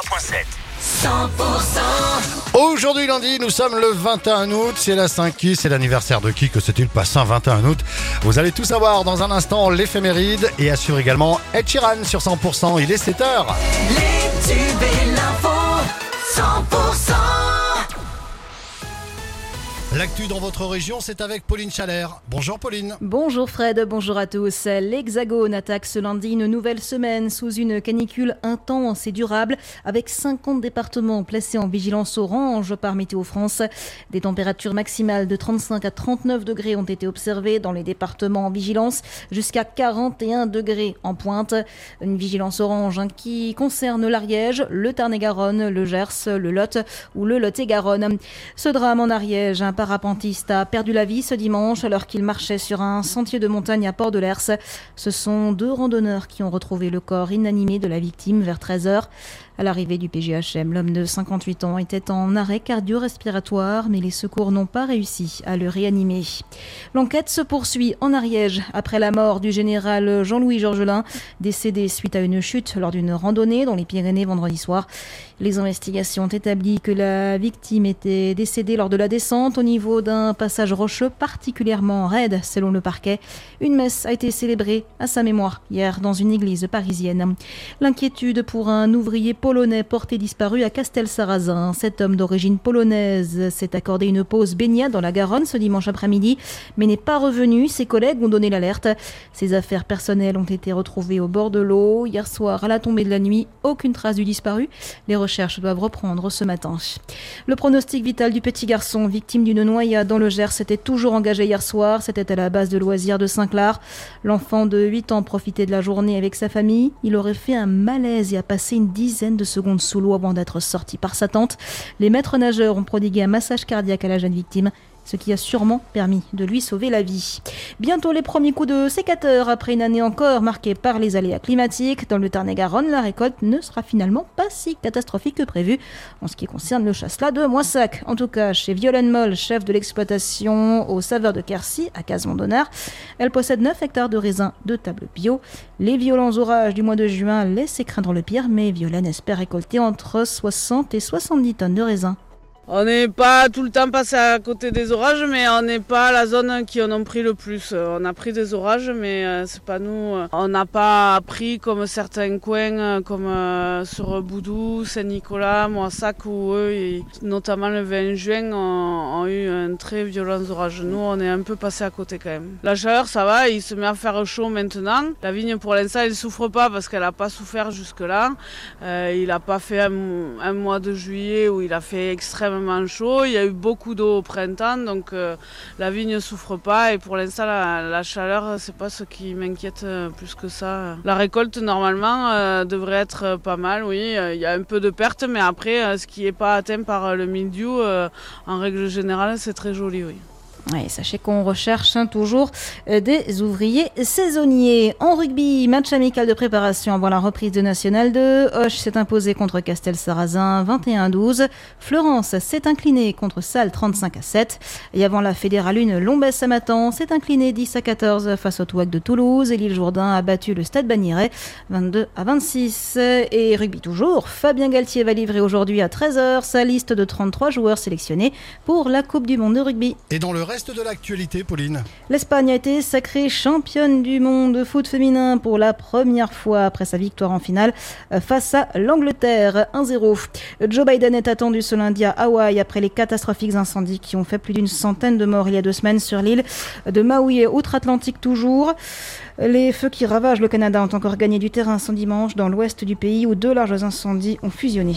103.7. 100% Aujourd'hui lundi, nous sommes le 21 août, c'est la 5 qui, c'est l'anniversaire de qui, que c'est-il passé un 21 août Vous allez tout savoir dans un instant l'éphéméride et assure également Ed Sheeran sur 100%, il est 7h. Les tubes et L'actu dans votre région, c'est avec Pauline Chalère. Bonjour Pauline. Bonjour Fred, bonjour à tous. L'Hexagone attaque ce lundi une nouvelle semaine sous une canicule intense et durable avec 50 départements placés en vigilance orange par Météo France. Des températures maximales de 35 à 39 degrés ont été observées dans les départements en vigilance jusqu'à 41 degrés en pointe. Une vigilance orange hein, qui concerne l'Ariège, le Tarn-et-Garonne, le Gers, le Lot ou le Lot-et-Garonne. Ce drame en Ariège, un parapentiste a perdu la vie ce dimanche alors qu'il marchait sur un sentier de montagne à Port de l'Ers. Ce sont deux randonneurs qui ont retrouvé le corps inanimé de la victime vers 13h. À l'arrivée du PGHM, l'homme de 58 ans était en arrêt cardio-respiratoire, mais les secours n'ont pas réussi à le réanimer. L'enquête se poursuit en Ariège après la mort du général Jean-Louis Georgelin, décédé suite à une chute lors d'une randonnée dans les Pyrénées vendredi soir. Les investigations ont établi que la victime était décédée lors de la descente au niveau d'un passage rocheux particulièrement raide, selon le parquet. Une messe a été célébrée à sa mémoire hier dans une église parisienne. L'inquiétude pour un ouvrier polonais porté disparu à Castel-Sarrazin. Cet homme d'origine polonaise s'est accordé une pause baignade dans la Garonne ce dimanche après-midi, mais n'est pas revenu. Ses collègues ont donné l'alerte. Ses affaires personnelles ont été retrouvées au bord de l'eau. Hier soir, à la tombée de la nuit, aucune trace du disparu. Les recherches doivent reprendre ce matin. Le pronostic vital du petit garçon, victime d'une noyade dans le Gers, s'était toujours engagé hier soir. C'était à la base de loisirs de Saint-Clar. L'enfant de 8 ans profitait de la journée avec sa famille. Il aurait fait un malaise et a passé une dizaine de secondes sous l'eau avant d'être sorti par sa tante. Les maîtres nageurs ont prodigué un massage cardiaque à la jeune victime ce qui a sûrement permis de lui sauver la vie. Bientôt les premiers coups de sécateur après une année encore marquée par les aléas climatiques. Dans le Tarn-et-Garonne, la récolte ne sera finalement pas si catastrophique que prévu en ce qui concerne le chasselas de Moissac. En tout cas, chez Violaine Moll, chef de l'exploitation au saveur de Quercy, à Casemont-Donnard, elle possède 9 hectares de raisins de table bio. Les violents orages du mois de juin laissent craindre le pire, mais Violaine espère récolter entre 60 et 70 tonnes de raisins on n'est pas tout le temps passé à côté des orages, mais on n'est pas la zone qui en a pris le plus. On a pris des orages, mais euh, c'est pas nous. On n'a pas pris comme certains coins, euh, comme euh, sur Boudou, Saint-Nicolas, Moissac, où eux, notamment le 20 juin, ont, eu un très violent orage. Nous, on est un peu passé à côté quand même. La chaleur, ça va, il se met à faire chaud maintenant. La vigne, pour l'instant, elle ne souffre pas parce qu'elle n'a pas souffert jusque-là. il n'a pas fait un mois de juillet où il a fait extrêmement chaud. Il y a eu beaucoup d'eau au printemps, donc euh, la vigne ne souffre pas. Et pour l'instant, la, chaleur, c'est pas ce qui m'inquiète euh, plus que ça. La récolte, normalement, euh, devrait être pas mal, oui. Il y a un peu de pertes, mais après, ce qui n'est pas atteint par le mildiou, en règle générale, c'est très joli, oui sachez qu'on recherche hein, toujours euh, des ouvriers saisonniers. En rugby, match amical de préparation avant la reprise de National 2. Hoche s'est imposé contre Castel-Sarrazin 21-12. Florence s'est inclinée contre Salle 35 à 7. Et avant la Fédérale 1, Lombès Matan s'est incliné 10 à 14 face au Touac de Toulouse. Et l'île Jourdain a battu le Stade Bagnéret 22 à 26. Et rugby toujours, Fabien Galtier va livrer aujourd'hui à 13h sa liste de 33 joueurs sélectionnés pour la Coupe du Monde de rugby. Reste de l'actualité, Pauline L'Espagne a été sacrée championne du monde de foot féminin pour la première fois après sa victoire en finale euh, face à l'Angleterre 1-0. Joe Biden est attendu ce lundi à Hawaï après les catastrophiques incendies qui ont fait plus d'une centaine de morts il y a deux semaines sur l'île de Maui et outre-Atlantique toujours. Les feux qui ravagent le Canada ont encore gagné du terrain ce dimanche dans l'ouest du pays où deux larges incendies ont fusionné.